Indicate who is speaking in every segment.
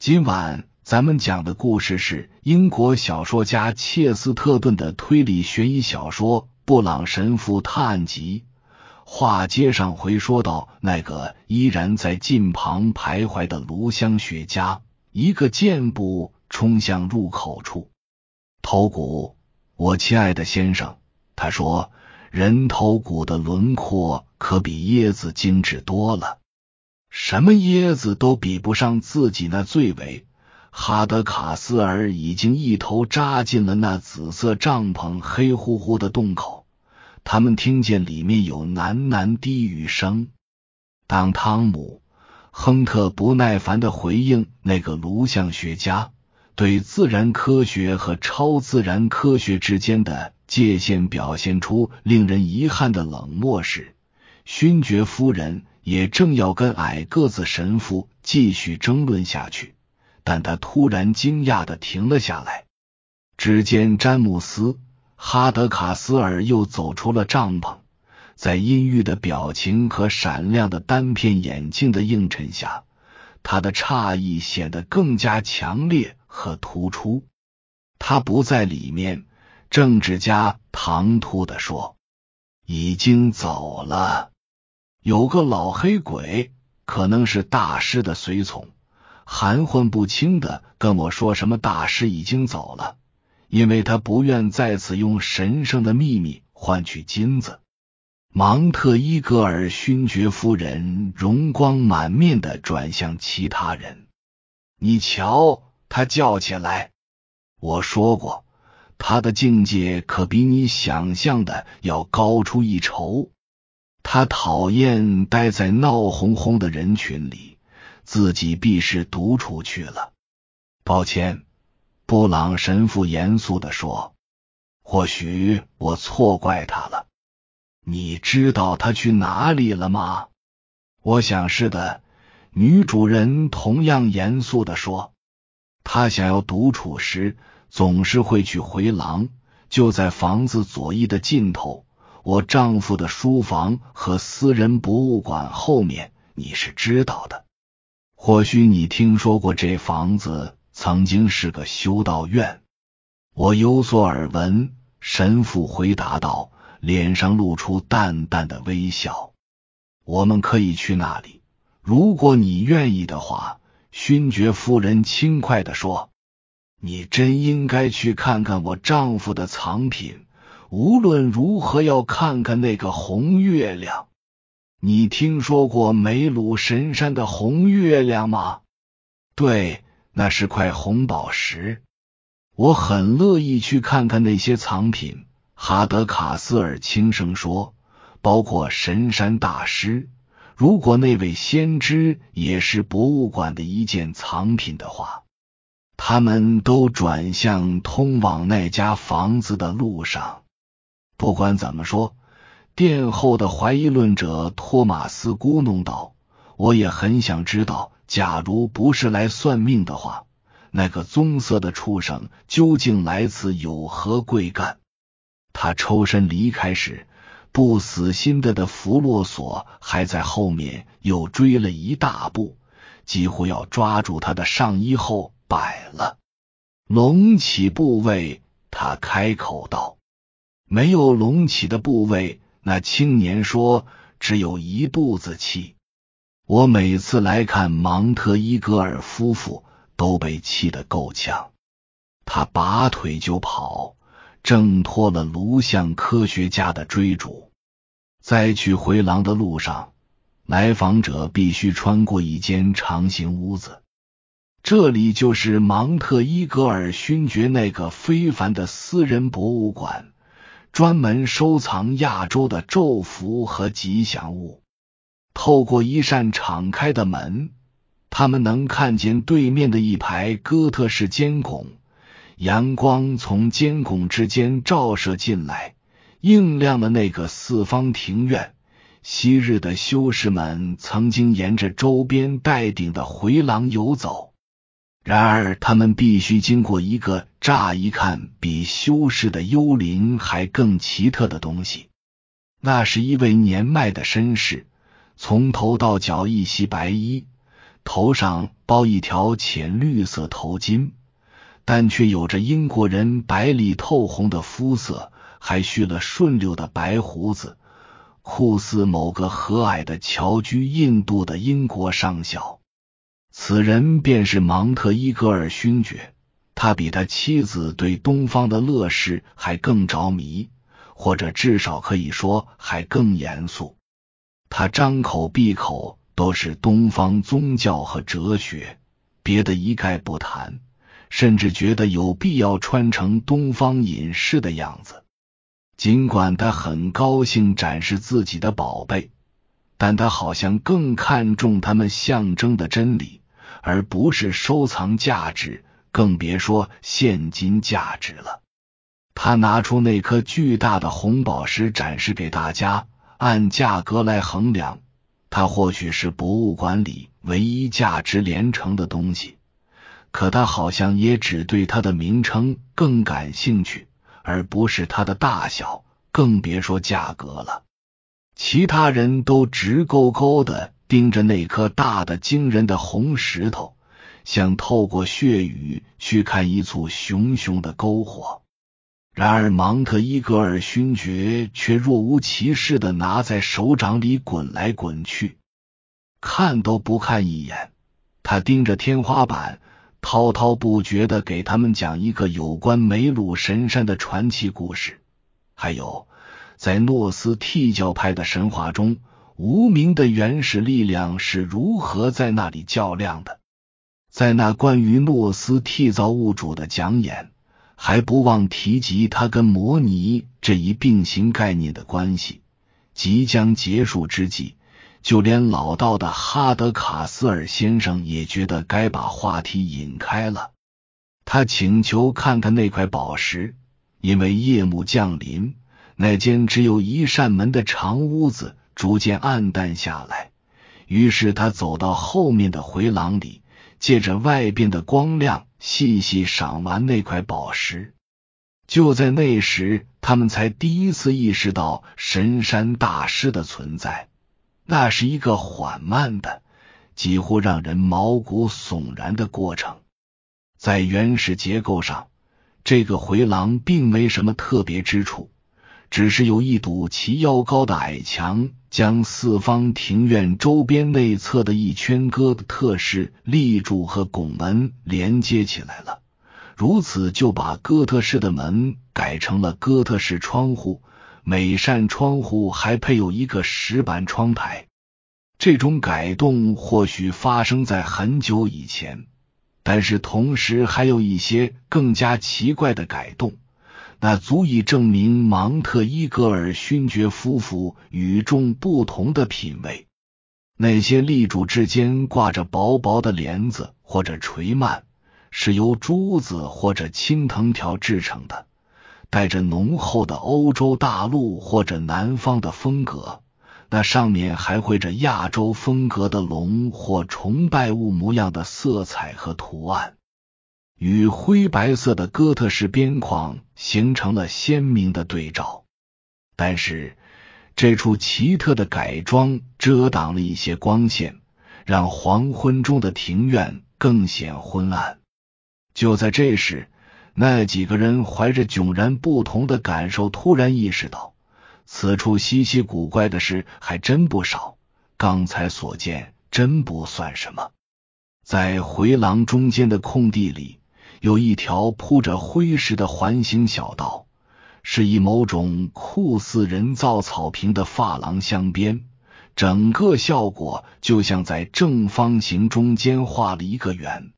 Speaker 1: 今晚咱们讲的故事是英国小说家切斯特顿的推理悬疑小说《布朗神父探案集》。话接上回，说到那个依然在近旁徘徊的炉香学家，一个箭步冲向入口处。头骨，我亲爱的先生，他说，人头骨的轮廓可比椰子精致多了。什么椰子都比不上自己那最尾。哈德卡斯尔已经一头扎进了那紫色帐篷黑乎乎的洞口。他们听见里面有喃喃低语声。当汤姆·亨特不耐烦的回应那个颅相学家对自然科学和超自然科学之间的界限表现出令人遗憾的冷漠时，勋爵夫人。也正要跟矮个子神父继续争论下去，但他突然惊讶的停了下来。只见詹姆斯·哈德卡斯尔又走出了帐篷，在阴郁的表情和闪亮的单片眼镜的映衬下，他的诧异显得更加强烈和突出。他不在里面，政治家唐突的说：“已经走了。”有个老黑鬼，可能是大师的随从，含混不清的跟我说什么大师已经走了，因为他不愿再次用神圣的秘密换取金子。芒特伊格尔勋爵夫人容光满面的转向其他人：“你瞧！”他叫起来：“我说过，他的境界可比你想象的要高出一筹。”他讨厌待在闹哄哄的人群里，自己必是独处去了。抱歉，布朗神父严肃的说：“或许我错怪他了。你知道他去哪里了吗？”我想是的。女主人同样严肃的说：“他想要独处时，总是会去回廊，就在房子左翼的尽头。”我丈夫的书房和私人博物馆后面，你是知道的。或许你听说过这房子曾经是个修道院。我有所耳闻。神父回答道，脸上露出淡淡的微笑。我们可以去那里，如果你愿意的话。勋爵夫人轻快的说：“你真应该去看看我丈夫的藏品。”无论如何要看看那个红月亮。你听说过梅鲁神山的红月亮吗？对，那是块红宝石。我很乐意去看看那些藏品。哈德卡斯尔轻声说：“包括神山大师。如果那位先知也是博物馆的一件藏品的话，他们都转向通往那家房子的路上。”不管怎么说，殿后的怀疑论者托马斯咕哝道：“我也很想知道，假如不是来算命的话，那个棕色的畜生究竟来此有何贵干？”他抽身离开时，不死心的的弗洛索还在后面又追了一大步，几乎要抓住他的上衣后摆了。隆起部位，他开口道。没有隆起的部位，那青年说：“只有一肚子气。”我每次来看芒特伊格尔夫妇，都被气得够呛。他拔腿就跑，挣脱了颅相科学家的追逐。在去回廊的路上，来访者必须穿过一间长形屋子，这里就是芒特伊格尔勋爵那个非凡的私人博物馆。专门收藏亚洲的咒符和吉祥物。透过一扇敞开的门，他们能看见对面的一排哥特式尖拱。阳光从尖拱之间照射进来，映亮了那个四方庭院。昔日的修士们曾经沿着周边带顶的回廊游走。然而，他们必须经过一个乍一看比修士的幽灵还更奇特的东西。那是一位年迈的绅士，从头到脚一袭白衣，头上包一条浅绿色头巾，但却有着英国人白里透红的肤色，还蓄了顺溜的白胡子，酷似某个和蔼的侨居印度的英国上校。此人便是芒特伊格尔勋爵。他比他妻子对东方的乐事还更着迷，或者至少可以说还更严肃。他张口闭口都是东方宗教和哲学，别的一概不谈，甚至觉得有必要穿成东方隐士的样子。尽管他很高兴展示自己的宝贝，但他好像更看重他们象征的真理，而不是收藏价值。更别说现金价值了。他拿出那颗巨大的红宝石展示给大家，按价格来衡量，它或许是博物馆里唯一价值连城的东西。可他好像也只对它的名称更感兴趣，而不是它的大小，更别说价格了。其他人都直勾勾的盯着那颗大的惊人的红石头。想透过血雨去看一簇熊熊的篝火，然而芒特伊格尔勋爵却若无其事的拿在手掌里滚来滚去，看都不看一眼。他盯着天花板，滔滔不绝的给他们讲一个有关梅鲁神山的传奇故事，还有在诺斯替教派的神话中，无名的原始力量是如何在那里较量的。在那关于诺斯替造物主的讲演，还不忘提及他跟摩尼这一并行概念的关系。即将结束之际，就连老道的哈德卡斯尔先生也觉得该把话题引开了。他请求看看那块宝石，因为夜幕降临，那间只有一扇门的长屋子逐渐暗淡下来。于是他走到后面的回廊里。借着外边的光亮，细细赏完那块宝石。就在那时，他们才第一次意识到神山大师的存在。那是一个缓慢的、几乎让人毛骨悚然的过程。在原始结构上，这个回廊并没什么特别之处。只是有一堵齐腰高的矮墙，将四方庭院周边内侧的一圈哥特式立柱和拱门连接起来了。如此就把哥特式的门改成了哥特式窗户，每扇窗户还配有一个石板窗台。这种改动或许发生在很久以前，但是同时还有一些更加奇怪的改动。那足以证明芒特伊格尔勋爵夫妇与众不同的品味。那些立柱之间挂着薄薄的帘子或者垂幔，是由珠子或者青藤条制成的，带着浓厚的欧洲大陆或者南方的风格。那上面还绘着亚洲风格的龙或崇拜物模样的色彩和图案。与灰白色的哥特式边框形成了鲜明的对照，但是这处奇特的改装遮挡了一些光线，让黄昏中的庭院更显昏暗。就在这时，那几个人怀着迥然不同的感受，突然意识到此处稀奇古怪的事还真不少。刚才所见真不算什么，在回廊中间的空地里。有一条铺着灰石的环形小道，是以某种酷似人造草坪的发廊镶边，整个效果就像在正方形中间画了一个圆。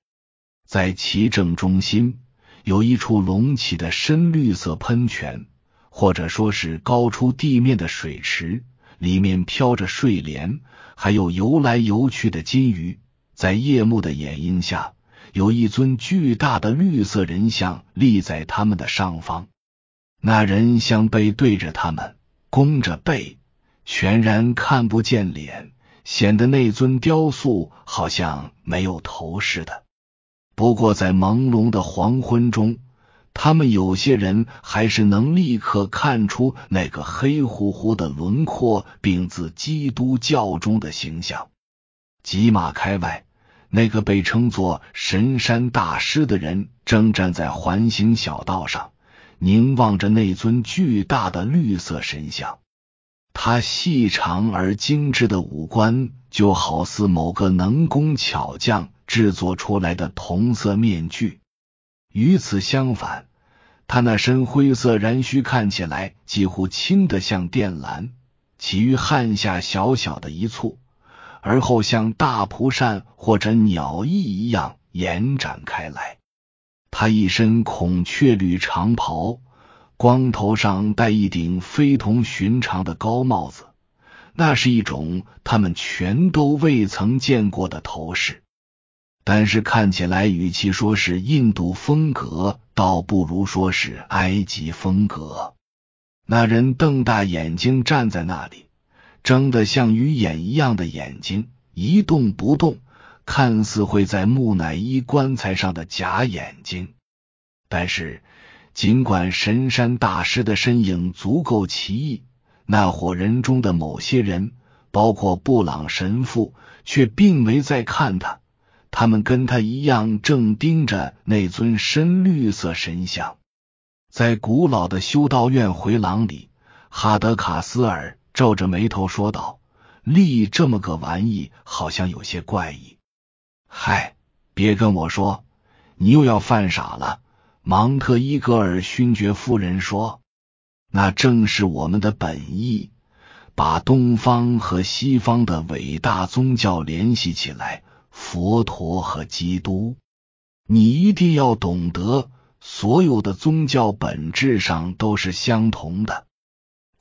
Speaker 1: 在其正中心有一处隆起的深绿色喷泉，或者说是高出地面的水池，里面飘着睡莲，还有游来游去的金鱼。在夜幕的掩映下。有一尊巨大的绿色人像立在他们的上方，那人像背对着他们，弓着背，全然看不见脸，显得那尊雕塑好像没有头似的。不过在朦胧的黄昏中，他们有些人还是能立刻看出那个黑乎乎的轮廓，并自基督教中的形象。几马开外。那个被称作神山大师的人正站在环形小道上，凝望着那尊巨大的绿色神像。他细长而精致的五官，就好似某个能工巧匠制作出来的铜色面具。与此相反，他那身灰色髯须看起来几乎轻得像靛蓝，起于汗下小小的一簇。而后像大蒲扇或者鸟翼一样延展开来。他一身孔雀绿长袍，光头上戴一顶非同寻常的高帽子，那是一种他们全都未曾见过的头饰。但是看起来，与其说是印度风格，倒不如说是埃及风格。那人瞪大眼睛站在那里。睁得像鱼眼一样的眼睛一动不动，看似会在木乃伊棺材上的假眼睛。但是，尽管神山大师的身影足够奇异，那伙人中的某些人，包括布朗神父，却并没在看他。他们跟他一样，正盯着那尊深绿色神像。在古老的修道院回廊里，哈德卡斯尔。皱着眉头说道：“立这么个玩意，好像有些怪异。”嗨，别跟我说，你又要犯傻了。”芒特伊格尔勋爵夫人说：“那正是我们的本意，把东方和西方的伟大宗教联系起来，佛陀和基督。你一定要懂得，所有的宗教本质上都是相同的。”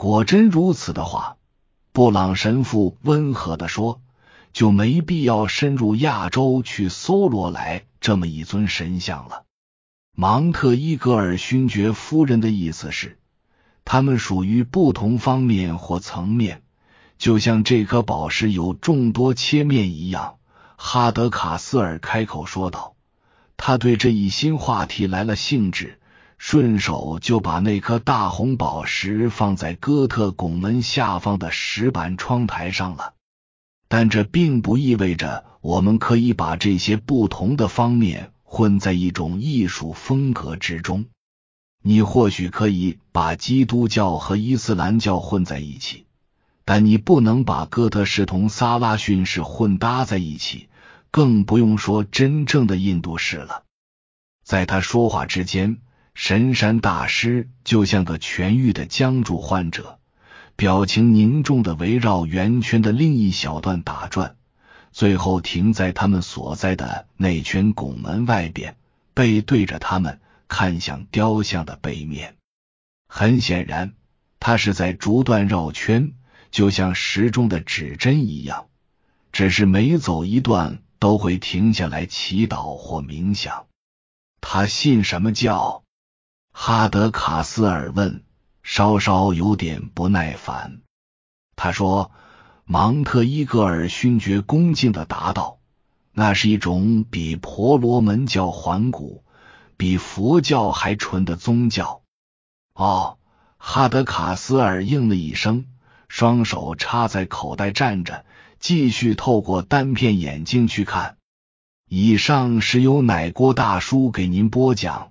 Speaker 1: 果真如此的话，布朗神父温和的说，就没必要深入亚洲去搜罗来这么一尊神像了。芒特伊格尔勋爵夫人的意思是，他们属于不同方面或层面，就像这颗宝石有众多切面一样。哈德卡斯尔开口说道，他对这一新话题来了兴致。顺手就把那颗大红宝石放在哥特拱门下方的石板窗台上了，但这并不意味着我们可以把这些不同的方面混在一种艺术风格之中。你或许可以把基督教和伊斯兰教混在一起，但你不能把哥特式同萨拉逊式混搭在一起，更不用说真正的印度式了。在他说话之间。神山大师就像个痊愈的僵住患者，表情凝重的围绕圆圈的另一小段打转，最后停在他们所在的那圈拱门外边，背对着他们，看向雕像的背面。很显然，他是在逐段绕圈，就像时钟的指针一样，只是每走一段都会停下来祈祷或冥想。他信什么教？哈德卡斯尔问，稍稍有点不耐烦。他说：“芒特伊格尔勋爵恭敬的答道，那是一种比婆罗门教还古、比佛教还纯的宗教。”哦，哈德卡斯尔应了一声，双手插在口袋站着，继续透过单片眼镜去看。以上是由奶锅大叔给您播讲。